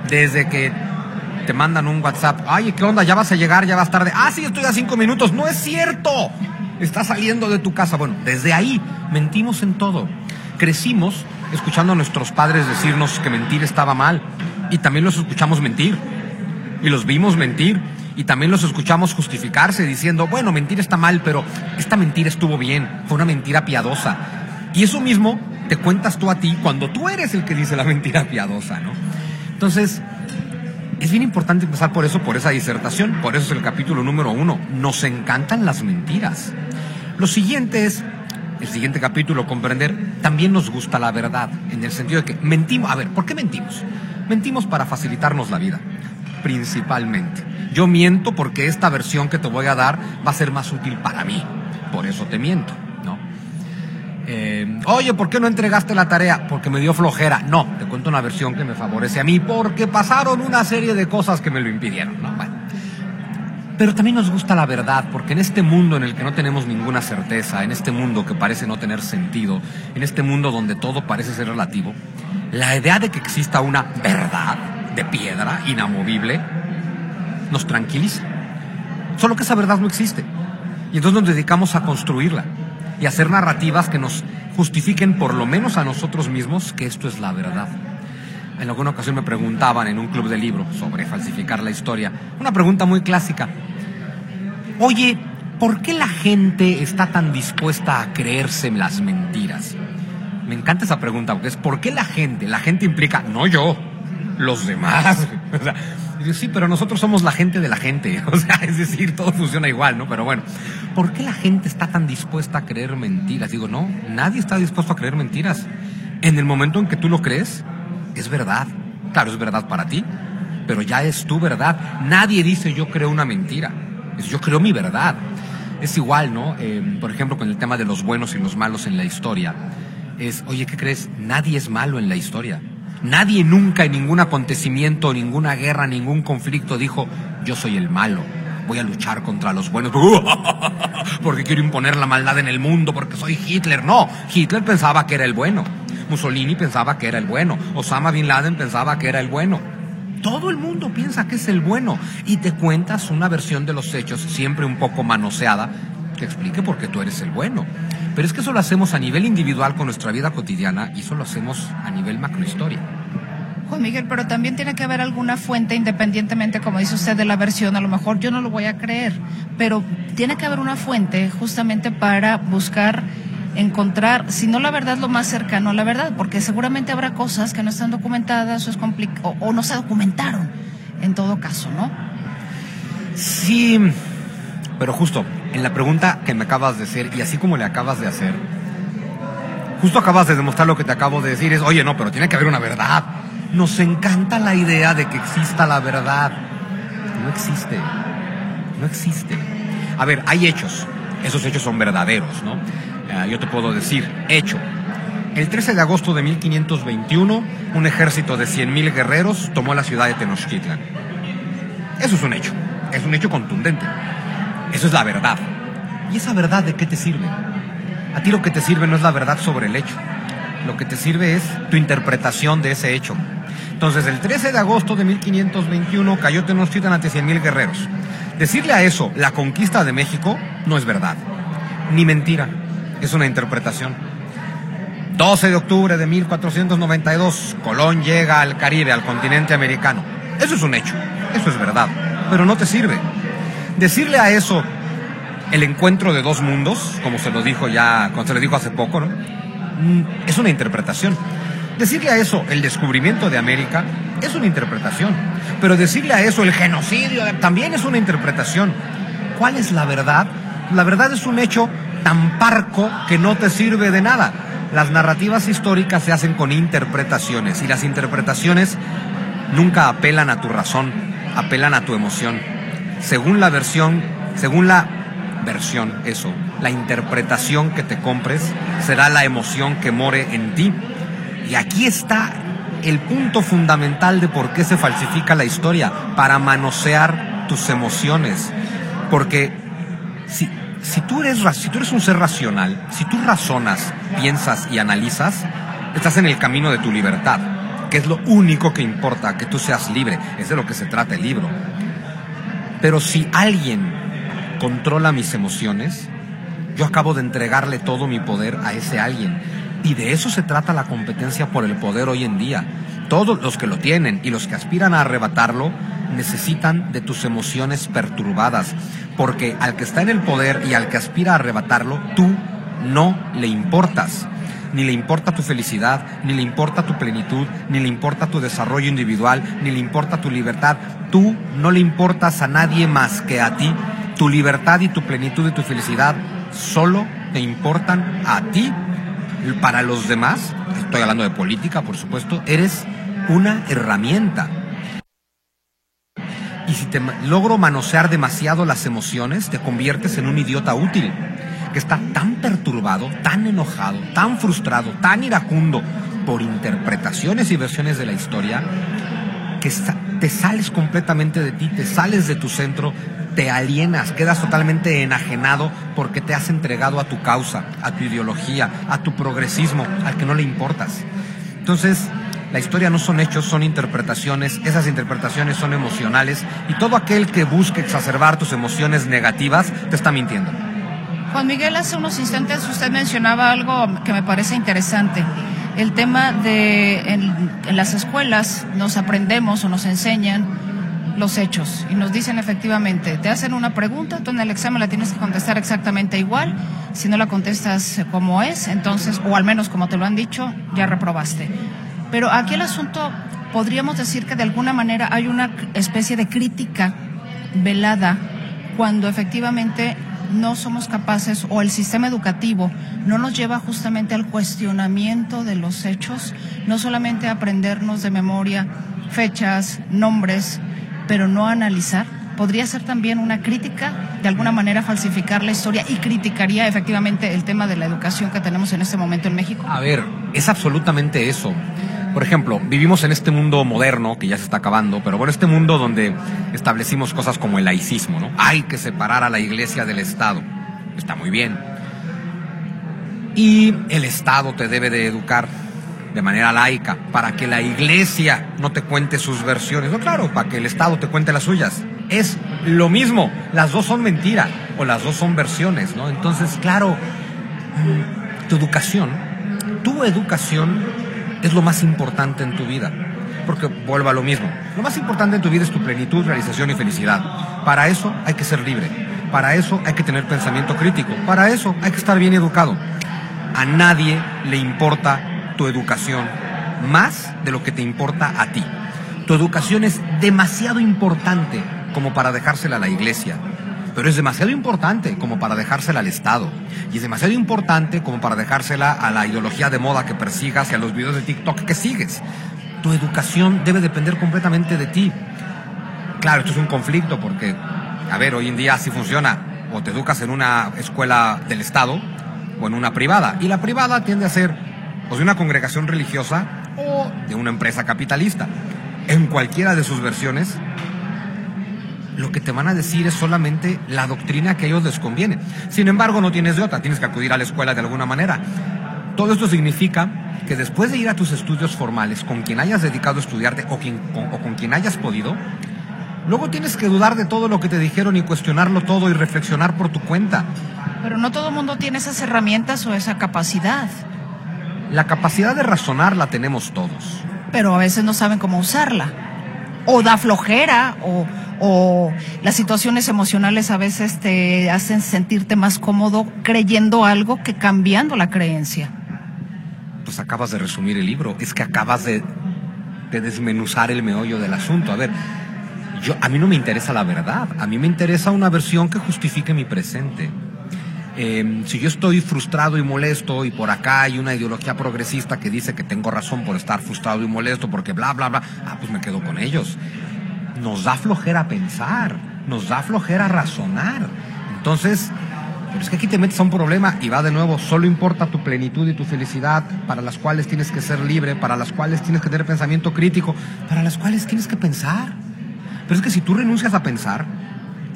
Desde que te mandan un WhatsApp, ay, ¿qué onda? Ya vas a llegar, ya vas tarde. Ah, sí, estoy a cinco minutos. No es cierto. Estás saliendo de tu casa. Bueno, desde ahí mentimos en todo. Crecimos escuchando a nuestros padres decirnos que mentir estaba mal. Y también los escuchamos mentir. Y los vimos mentir. Y también los escuchamos justificarse diciendo, bueno, mentir está mal, pero esta mentira estuvo bien. Fue una mentira piadosa. Y eso mismo te cuentas tú a ti cuando tú eres el que dice la mentira piadosa, ¿no? Entonces, es bien importante empezar por eso, por esa disertación. Por eso es el capítulo número uno. Nos encantan las mentiras. Lo siguiente es el siguiente capítulo, comprender, también nos gusta la verdad, en el sentido de que mentimos. A ver, ¿por qué mentimos? Mentimos para facilitarnos la vida, principalmente. Yo miento porque esta versión que te voy a dar va a ser más útil para mí. Por eso te miento, ¿no? Eh, Oye, ¿por qué no entregaste la tarea? Porque me dio flojera. No, te cuento una versión que me favorece a mí porque pasaron una serie de cosas que me lo impidieron, ¿no? Bueno. Pero también nos gusta la verdad, porque en este mundo en el que no tenemos ninguna certeza, en este mundo que parece no tener sentido, en este mundo donde todo parece ser relativo, la idea de que exista una verdad de piedra inamovible nos tranquiliza. Solo que esa verdad no existe. Y entonces nos dedicamos a construirla y a hacer narrativas que nos justifiquen por lo menos a nosotros mismos que esto es la verdad. En alguna ocasión me preguntaban en un club de libro sobre falsificar la historia, una pregunta muy clásica. Oye, ¿por qué la gente está tan dispuesta a creerse las mentiras? Me encanta esa pregunta, porque es ¿por qué la gente? La gente implica, no yo, los demás. O sea, sí, pero nosotros somos la gente de la gente. O sea, es decir, todo funciona igual, ¿no? Pero bueno, ¿por qué la gente está tan dispuesta a creer mentiras? Digo, no, nadie está dispuesto a creer mentiras. En el momento en que tú lo crees, es verdad. Claro, es verdad para ti, pero ya es tu verdad. Nadie dice yo creo una mentira. Es yo creo mi verdad. Es igual, ¿no? Eh, por ejemplo, con el tema de los buenos y los malos en la historia. Es, oye, ¿qué crees? Nadie es malo en la historia. Nadie nunca en ningún acontecimiento, ninguna guerra, ningún conflicto dijo, yo soy el malo, voy a luchar contra los buenos, porque quiero imponer la maldad en el mundo, porque soy Hitler. No, Hitler pensaba que era el bueno. Mussolini pensaba que era el bueno, Osama Bin Laden pensaba que era el bueno. Todo el mundo piensa que es el bueno y te cuentas una versión de los hechos siempre un poco manoseada que explique por qué tú eres el bueno. Pero es que eso lo hacemos a nivel individual con nuestra vida cotidiana y eso lo hacemos a nivel macrohistoria. Juan Miguel, pero también tiene que haber alguna fuente independientemente, como dice usted, de la versión. A lo mejor yo no lo voy a creer, pero tiene que haber una fuente justamente para buscar encontrar, si no la verdad, lo más cercano a la verdad, porque seguramente habrá cosas que no están documentadas o, es o, o no se documentaron, en todo caso, ¿no? Sí, pero justo en la pregunta que me acabas de hacer y así como le acabas de hacer, justo acabas de demostrar lo que te acabo de decir, es, oye, no, pero tiene que haber una verdad. Nos encanta la idea de que exista la verdad. No existe. No existe. A ver, hay hechos. Esos hechos son verdaderos, ¿no? Eh, yo te puedo decir, hecho. El 13 de agosto de 1521, un ejército de 100.000 guerreros tomó la ciudad de Tenochtitlan. Eso es un hecho. Es un hecho contundente. Eso es la verdad. ¿Y esa verdad de qué te sirve? A ti lo que te sirve no es la verdad sobre el hecho. Lo que te sirve es tu interpretación de ese hecho. Entonces, el 13 de agosto de 1521 cayó Tenochtitlan ante 100.000 guerreros. Decirle a eso la conquista de México no es verdad, ni mentira, es una interpretación. 12 de octubre de 1492, Colón llega al Caribe, al continente americano. Eso es un hecho, eso es verdad, pero no te sirve. Decirle a eso el encuentro de dos mundos, como se lo dijo ya, como se lo dijo hace poco, ¿no? Mm, es una interpretación. Decirle a eso el descubrimiento de América es una interpretación. Pero decirle a eso el genocidio también es una interpretación. ¿Cuál es la verdad? La verdad es un hecho tan parco que no te sirve de nada. Las narrativas históricas se hacen con interpretaciones y las interpretaciones nunca apelan a tu razón, apelan a tu emoción. Según la versión, según la versión, eso, la interpretación que te compres será la emoción que more en ti. Y aquí está el punto fundamental de por qué se falsifica la historia, para manosear tus emociones. Porque si, si, tú eres, si tú eres un ser racional, si tú razonas, piensas y analizas, estás en el camino de tu libertad, que es lo único que importa, que tú seas libre. Es de lo que se trata el libro. Pero si alguien controla mis emociones, yo acabo de entregarle todo mi poder a ese alguien. Y de eso se trata la competencia por el poder hoy en día. Todos los que lo tienen y los que aspiran a arrebatarlo necesitan de tus emociones perturbadas, porque al que está en el poder y al que aspira a arrebatarlo, tú no le importas. Ni le importa tu felicidad, ni le importa tu plenitud, ni le importa tu desarrollo individual, ni le importa tu libertad. Tú no le importas a nadie más que a ti. Tu libertad y tu plenitud y tu felicidad solo te importan a ti para los demás, estoy hablando de política, por supuesto, eres una herramienta. Y si te logro manosear demasiado las emociones, te conviertes en un idiota útil, que está tan perturbado, tan enojado, tan frustrado, tan iracundo por interpretaciones y versiones de la historia, que te sales completamente de ti, te sales de tu centro, te alienas, quedas totalmente enajenado porque te has entregado a tu causa, a tu ideología, a tu progresismo, al que no le importas. Entonces, la historia no son hechos, son interpretaciones, esas interpretaciones son emocionales y todo aquel que busque exacerbar tus emociones negativas te está mintiendo. Juan Miguel, hace unos instantes usted mencionaba algo que me parece interesante. El tema de en, las escuelas nos aprendemos o nos enseñan los hechos y nos dicen efectivamente, te hacen una pregunta, tú en el examen la tienes que contestar exactamente igual, si no la contestas como es, entonces, o al menos como te lo han dicho, ya reprobaste. Pero aquí el asunto, podríamos decir que de alguna manera hay una especie de crítica velada cuando efectivamente no somos capaces o el sistema educativo no nos lleva justamente al cuestionamiento de los hechos, no solamente a aprendernos de memoria fechas, nombres, pero no analizar? ¿Podría ser también una crítica, de alguna manera falsificar la historia y criticaría efectivamente el tema de la educación que tenemos en este momento en México? A ver, es absolutamente eso. Por ejemplo, vivimos en este mundo moderno que ya se está acabando, pero bueno, este mundo donde establecimos cosas como el laicismo, ¿no? Hay que separar a la iglesia del Estado. Está muy bien. Y el Estado te debe de educar de manera laica, para que la iglesia no te cuente sus versiones. No, claro, para que el Estado te cuente las suyas. Es lo mismo, las dos son mentira o las dos son versiones, ¿no? Entonces, claro, tu educación, tu educación es lo más importante en tu vida. Porque vuelvo a lo mismo. Lo más importante en tu vida es tu plenitud, realización y felicidad. Para eso hay que ser libre. Para eso hay que tener pensamiento crítico. Para eso hay que estar bien educado. A nadie le importa tu educación más de lo que te importa a ti. Tu educación es demasiado importante como para dejársela a la iglesia. Pero es demasiado importante como para dejársela al Estado. Y es demasiado importante como para dejársela a la ideología de moda que persigas y a los videos de TikTok que sigues. Tu educación debe depender completamente de ti. Claro, esto es un conflicto porque, a ver, hoy en día así funciona. O te educas en una escuela del Estado o en una privada. Y la privada tiende a ser o de una congregación religiosa o de una empresa capitalista. En cualquiera de sus versiones, lo que te van a decir es solamente la doctrina que a ellos les conviene. Sin embargo, no tienes de otra, tienes que acudir a la escuela de alguna manera. Todo esto significa que después de ir a tus estudios formales con quien hayas dedicado a estudiarte o, con, o con quien hayas podido, luego tienes que dudar de todo lo que te dijeron y cuestionarlo todo y reflexionar por tu cuenta. Pero no todo el mundo tiene esas herramientas o esa capacidad. La capacidad de razonar la tenemos todos. Pero a veces no saben cómo usarla. O da flojera, o, o las situaciones emocionales a veces te hacen sentirte más cómodo creyendo algo que cambiando la creencia. Pues acabas de resumir el libro, es que acabas de, de desmenuzar el meollo del asunto. A ver, yo, a mí no me interesa la verdad, a mí me interesa una versión que justifique mi presente. Eh, si yo estoy frustrado y molesto y por acá hay una ideología progresista que dice que tengo razón por estar frustrado y molesto porque bla, bla, bla, ah, pues me quedo con ellos. Nos da flojera pensar, nos da flojera razonar. Entonces, pero es que aquí te metes a un problema y va de nuevo, solo importa tu plenitud y tu felicidad, para las cuales tienes que ser libre, para las cuales tienes que tener pensamiento crítico, para las cuales tienes que pensar. Pero es que si tú renuncias a pensar,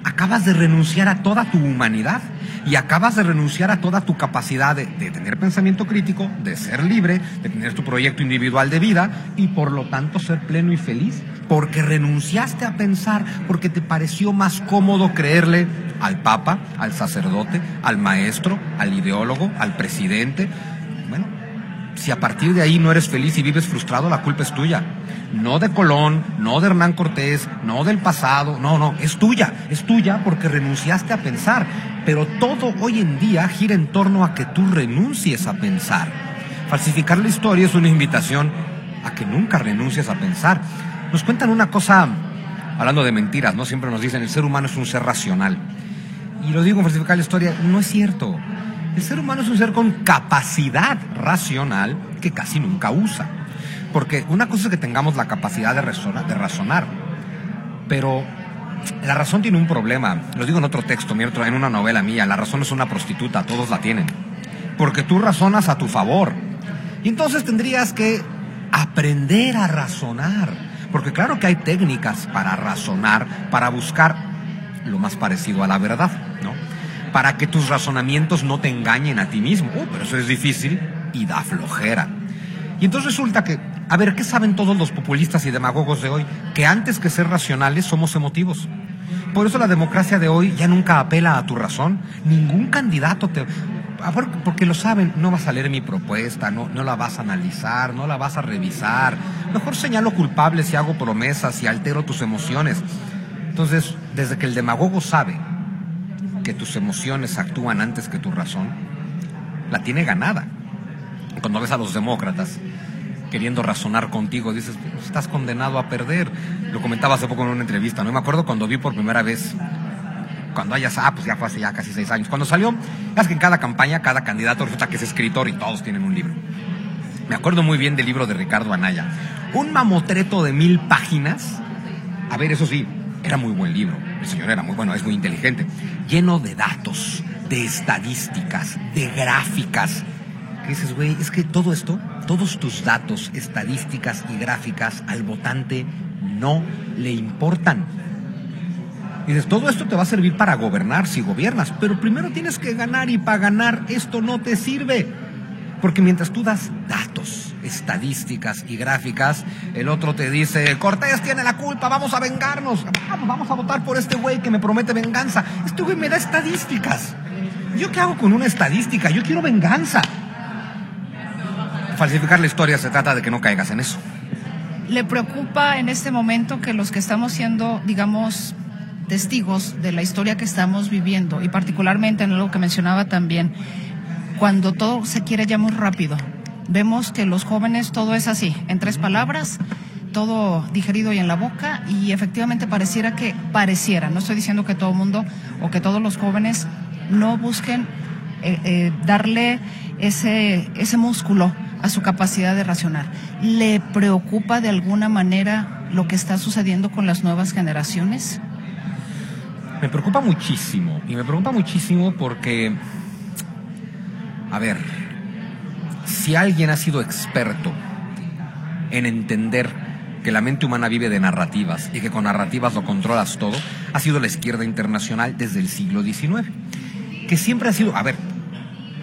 acabas de renunciar a toda tu humanidad y acabas de renunciar a toda tu capacidad de, tener pensamiento crítico, de ser libre, de tener tu proyecto individual de vida y por lo tanto ser pleno y feliz. Porque renunciaste a pensar, porque te pareció más cómodo creerle al Papa, al sacerdote, al maestro, al ideólogo, al presidente. Bueno, si a partir de ahí no eres feliz y vives frustrado, la culpa es tuya no de Colón, no de Hernán Cortés, no del pasado, no, no, es tuya, es tuya porque renunciaste a pensar, pero todo hoy en día gira en torno a que tú renuncies a pensar. Falsificar la historia es una invitación a que nunca renuncies a pensar. Nos cuentan una cosa, hablando de mentiras, ¿no? Siempre nos dicen, el ser humano es un ser racional. Y lo digo en falsificar la historia, no es cierto. El ser humano es un ser con capacidad racional que casi nunca usa. Porque una cosa es que tengamos la capacidad de, razonar, de razonar, pero la razón tiene un problema. Lo digo en otro texto, en una novela mía. La razón es una prostituta, todos la tienen. Porque tú razonas a tu favor. Y entonces tendrías que aprender a razonar. Porque claro que hay técnicas para razonar, para buscar lo más parecido a la verdad, ¿no? Para que tus razonamientos no te engañen a ti mismo. Uh, pero eso es difícil y da flojera. Y entonces resulta que a ver, ¿qué saben todos los populistas y demagogos de hoy? Que antes que ser racionales somos emotivos. Por eso la democracia de hoy ya nunca apela a tu razón. Ningún candidato te... Porque lo saben, no vas a leer mi propuesta, no, no la vas a analizar, no la vas a revisar. Mejor señalo culpables y hago promesas y altero tus emociones. Entonces, desde que el demagogo sabe que tus emociones actúan antes que tu razón, la tiene ganada. Cuando ves a los demócratas queriendo razonar contigo, dices, estás condenado a perder. Lo comentaba hace poco en una entrevista, ¿no? Me acuerdo cuando vi por primera vez, cuando hayas, ah, pues ya fue hace ya casi seis años. Cuando salió, es que en cada campaña, cada candidato resulta que es escritor y todos tienen un libro. Me acuerdo muy bien del libro de Ricardo Anaya. Un mamotreto de mil páginas. A ver, eso sí, era muy buen libro. El señor era muy bueno, es muy inteligente. Lleno de datos, de estadísticas, de gráficas. ¿Qué dices, güey? Es que todo esto todos tus datos, estadísticas y gráficas al votante no le importan. Y dices, todo esto te va a servir para gobernar si gobiernas, pero primero tienes que ganar y para ganar esto no te sirve. Porque mientras tú das datos, estadísticas y gráficas, el otro te dice, Cortés tiene la culpa, vamos a vengarnos, vamos, vamos a votar por este güey que me promete venganza. Este güey me da estadísticas. ¿Yo qué hago con una estadística? Yo quiero venganza falsificar la historia se trata de que no caigas en eso. ¿Le preocupa en este momento que los que estamos siendo, digamos, testigos de la historia que estamos viviendo, y particularmente en lo que mencionaba también, cuando todo se quiere ya muy rápido, vemos que los jóvenes todo es así, en tres palabras, todo digerido y en la boca y efectivamente pareciera que pareciera, no estoy diciendo que todo el mundo o que todos los jóvenes no busquen eh, eh, darle ese, ese músculo a su capacidad de racionar. ¿Le preocupa de alguna manera lo que está sucediendo con las nuevas generaciones? Me preocupa muchísimo, y me preocupa muchísimo porque, a ver, si alguien ha sido experto en entender que la mente humana vive de narrativas y que con narrativas lo controlas todo, ha sido la izquierda internacional desde el siglo XIX. Que siempre ha sido, a ver,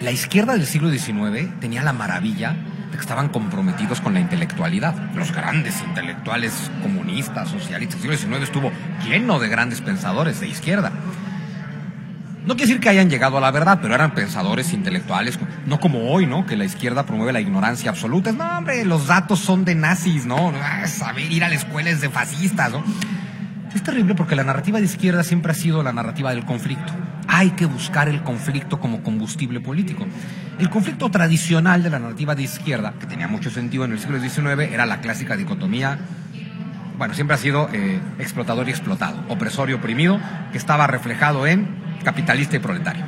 la izquierda del siglo XIX tenía la maravilla que estaban comprometidos con la intelectualidad. Los grandes intelectuales comunistas, socialistas, el siglo XIX estuvo lleno de grandes pensadores de izquierda. No quiere decir que hayan llegado a la verdad, pero eran pensadores intelectuales, no como hoy, ¿no? Que la izquierda promueve la ignorancia absoluta. No, hombre, los datos son de nazis, ¿no? Ah, saber ir a la escuela es de fascistas, ¿no? Es terrible porque la narrativa de izquierda siempre ha sido la narrativa del conflicto. Hay que buscar el conflicto como combustible político. El conflicto tradicional de la narrativa de izquierda, que tenía mucho sentido en el siglo XIX, era la clásica dicotomía bueno, siempre ha sido eh, explotador y explotado, opresor y oprimido, que estaba reflejado en capitalista y proletario.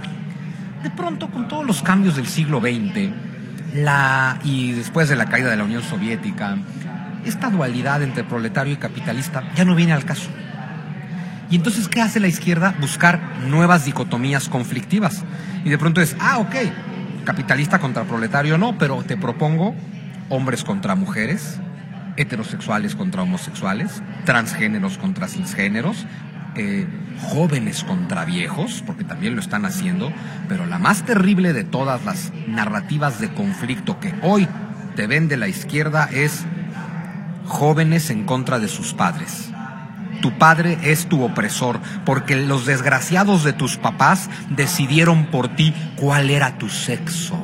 De pronto, con todos los cambios del siglo XX, la, y después de la caída de la Unión Soviética, esta dualidad entre proletario y capitalista ya no viene al caso. Y entonces, ¿qué hace la izquierda? Buscar nuevas dicotomías conflictivas. Y de pronto es, ah, ok, capitalista contra proletario no, pero te propongo hombres contra mujeres, heterosexuales contra homosexuales, transgéneros contra cisgéneros, eh, jóvenes contra viejos, porque también lo están haciendo, pero la más terrible de todas las narrativas de conflicto que hoy te vende la izquierda es jóvenes en contra de sus padres. Tu padre es tu opresor, porque los desgraciados de tus papás decidieron por ti cuál era tu sexo.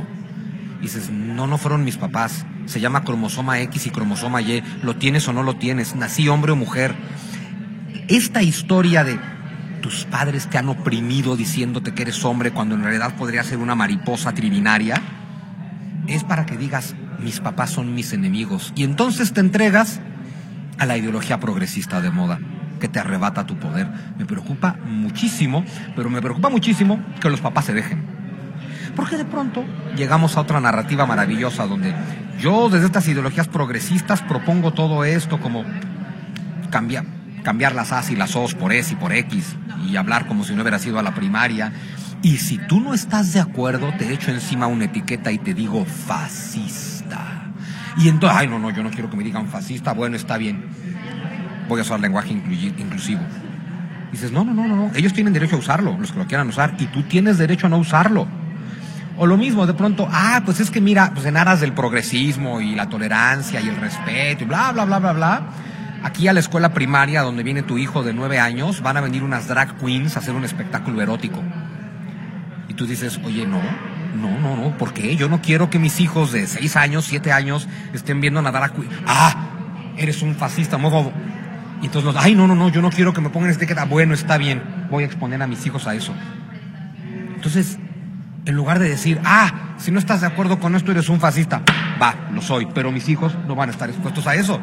Dices, no, no fueron mis papás, se llama cromosoma X y cromosoma Y, lo tienes o no lo tienes, nací hombre o mujer. Esta historia de tus padres te han oprimido diciéndote que eres hombre cuando en realidad podría ser una mariposa trilinaria, es para que digas, mis papás son mis enemigos. Y entonces te entregas a la ideología progresista de moda que te arrebata tu poder. Me preocupa muchísimo, pero me preocupa muchísimo que los papás se dejen. Porque de pronto llegamos a otra narrativa maravillosa donde yo desde estas ideologías progresistas propongo todo esto como cambiar, cambiar las A's y las O's por S y por X y hablar como si no hubiera sido a la primaria. Y si tú no estás de acuerdo, te echo encima una etiqueta y te digo fascista. Y entonces, ay, no, no, yo no quiero que me digan fascista, bueno, está bien. Voy a usar lenguaje inclusivo. dices, no, no, no, no, ellos tienen derecho a usarlo, los que lo quieran usar, y tú tienes derecho a no usarlo. O lo mismo, de pronto, ah, pues es que mira, pues en aras del progresismo y la tolerancia y el respeto y bla, bla, bla, bla, bla. Aquí a la escuela primaria donde viene tu hijo de nueve años van a venir unas drag queens a hacer un espectáculo erótico. Y tú dices, oye, no, no, no, no, ¿por qué? Yo no quiero que mis hijos de seis años, siete años estén viendo drag queen. Ah, eres un fascista, mojo. Y entonces, ay, no, no, no, yo no quiero que me pongan este queda Bueno, está bien, voy a exponer a mis hijos a eso. Entonces, en lugar de decir, ah, si no estás de acuerdo con esto, eres un fascista. Va, lo soy, pero mis hijos no van a estar expuestos a eso.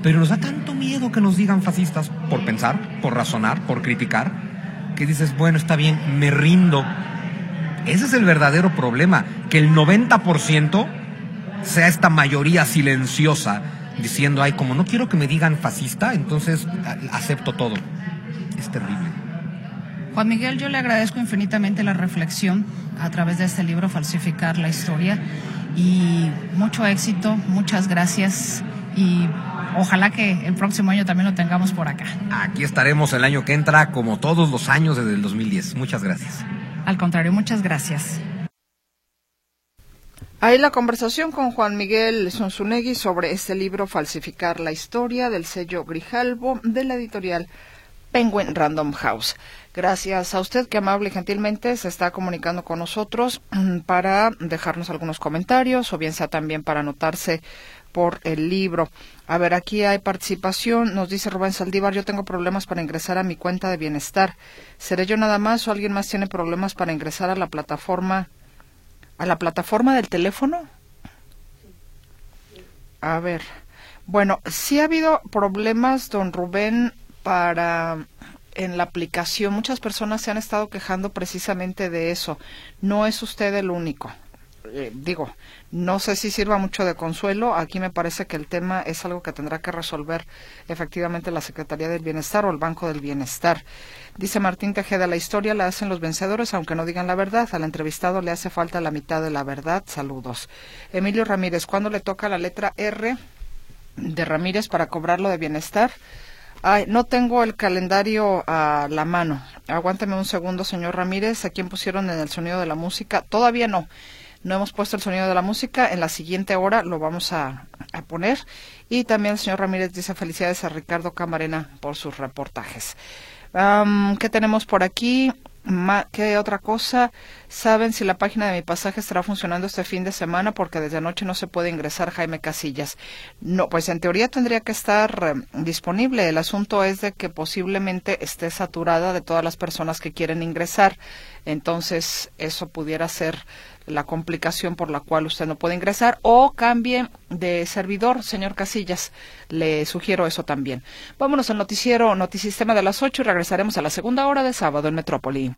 Pero nos da tanto miedo que nos digan fascistas por pensar, por razonar, por criticar, que dices, bueno, está bien, me rindo. Ese es el verdadero problema, que el 90% sea esta mayoría silenciosa diciendo, ay, como no quiero que me digan fascista, entonces acepto todo. Es terrible. Juan Miguel, yo le agradezco infinitamente la reflexión a través de este libro, Falsificar la Historia, y mucho éxito, muchas gracias y ojalá que el próximo año también lo tengamos por acá. Aquí estaremos el año que entra, como todos los años desde el 2010. Muchas gracias. Al contrario, muchas gracias. Ahí la conversación con Juan Miguel Sonsunegui sobre este libro Falsificar la historia del sello Grijalbo de la editorial Penguin Random House. Gracias a usted que amable y gentilmente se está comunicando con nosotros mm, para dejarnos algunos comentarios o bien sea también para anotarse por el libro. A ver, aquí hay participación. Nos dice Rubén Saldívar, yo tengo problemas para ingresar a mi cuenta de bienestar. ¿Seré yo nada más o alguien más tiene problemas para ingresar a la plataforma a la plataforma del teléfono? A ver. Bueno, sí ha habido problemas, don Rubén, para en la aplicación. Muchas personas se han estado quejando precisamente de eso. No es usted el único. Eh, digo, no sé si sirva mucho de consuelo. Aquí me parece que el tema es algo que tendrá que resolver efectivamente la Secretaría del Bienestar o el Banco del Bienestar. Dice Martín Tejeda, la historia la hacen los vencedores, aunque no digan la verdad. Al entrevistado le hace falta la mitad de la verdad. Saludos. Emilio Ramírez, ¿cuándo le toca la letra R de Ramírez para cobrarlo de bienestar? Ay, no tengo el calendario a la mano. Aguántame un segundo, señor Ramírez. ¿A quién pusieron en el sonido de la música? Todavía no. No hemos puesto el sonido de la música. En la siguiente hora lo vamos a, poner. Y también el señor Ramírez dice felicidades a Ricardo Camarena por sus reportajes. ¿Qué tenemos por aquí? ¿Qué otra cosa? ¿Saben si la página de mi pasaje estará funcionando este fin de semana? Porque desde anoche no se puede ingresar Jaime Casillas. No, pues en teoría tendría que estar eh, disponible. El asunto es de que posiblemente esté saturada de todas las personas que quieren ingresar. Entonces, eso pudiera ser la complicación por la cual usted no puede ingresar o cambie de servidor, señor Casillas. Le sugiero eso también. Vámonos al noticiero Notisistema de las 8 y regresaremos a la segunda hora de sábado en Metrópoli.